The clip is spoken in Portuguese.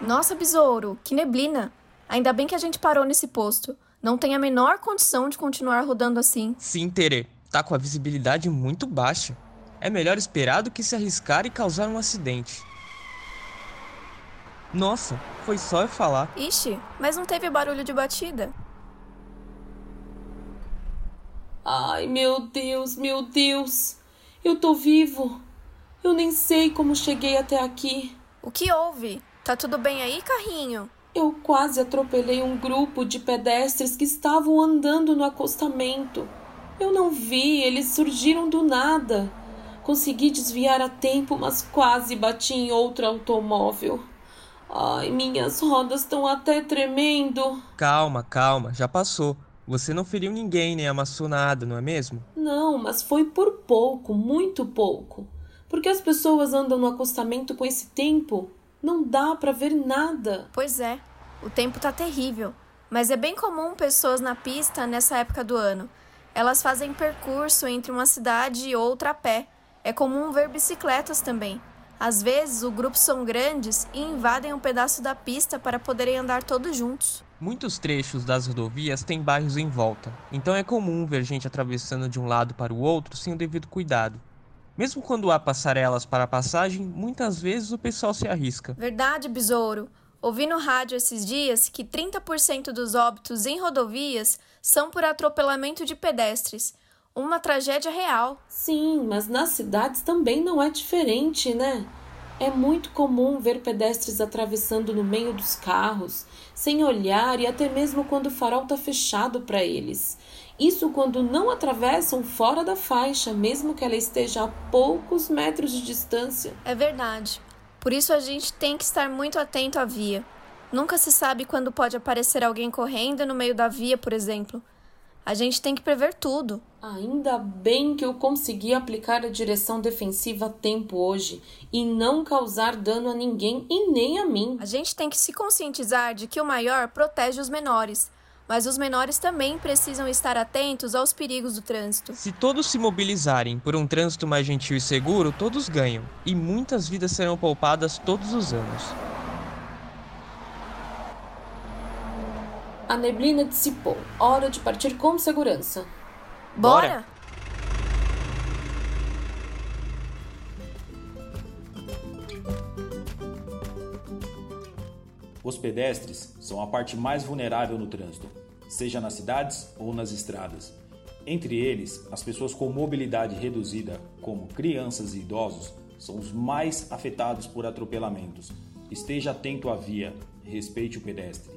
Nossa, besouro, que neblina! Ainda bem que a gente parou nesse posto. Não tem a menor condição de continuar rodando assim. Sim, Tere, tá com a visibilidade muito baixa. É melhor esperar do que se arriscar e causar um acidente. Nossa, foi só eu falar. Ixi, mas não teve barulho de batida. Ai, meu Deus, meu Deus. Eu tô vivo. Eu nem sei como cheguei até aqui. O que houve? Tá tudo bem aí, carrinho? Eu quase atropelei um grupo de pedestres que estavam andando no acostamento. Eu não vi, eles surgiram do nada. Consegui desviar a tempo, mas quase bati em outro automóvel. Ai, minhas rodas estão até tremendo. Calma, calma, já passou. Você não feriu ninguém nem amassou nada, não é mesmo? Não, mas foi por pouco, muito pouco. Porque as pessoas andam no acostamento com esse tempo? Não dá para ver nada. Pois é, o tempo tá terrível. Mas é bem comum pessoas na pista nessa época do ano. Elas fazem percurso entre uma cidade e outra a pé. É comum ver bicicletas também. Às vezes, os grupos são grandes e invadem um pedaço da pista para poderem andar todos juntos. Muitos trechos das rodovias têm bairros em volta, então é comum ver gente atravessando de um lado para o outro sem o devido cuidado. Mesmo quando há passarelas para passagem, muitas vezes o pessoal se arrisca. Verdade, besouro. Ouvi no rádio esses dias que 30% dos óbitos em rodovias são por atropelamento de pedestres. Uma tragédia real. Sim, mas nas cidades também não é diferente, né? É muito comum ver pedestres atravessando no meio dos carros, sem olhar e até mesmo quando o farol está fechado para eles. Isso quando não atravessam fora da faixa, mesmo que ela esteja a poucos metros de distância. É verdade. Por isso a gente tem que estar muito atento à via. Nunca se sabe quando pode aparecer alguém correndo no meio da via, por exemplo. A gente tem que prever tudo. Ainda bem que eu consegui aplicar a direção defensiva a tempo hoje e não causar dano a ninguém e nem a mim. A gente tem que se conscientizar de que o maior protege os menores mas os menores também precisam estar atentos aos perigos do trânsito. Se todos se mobilizarem por um trânsito mais gentil e seguro, todos ganham, e muitas vidas serão poupadas todos os anos. A neblina dissipou. Hora de partir com segurança. Bora! Os pedestres são a parte mais vulnerável no trânsito, seja nas cidades ou nas estradas. Entre eles, as pessoas com mobilidade reduzida, como crianças e idosos, são os mais afetados por atropelamentos. Esteja atento à via, respeite o pedestre.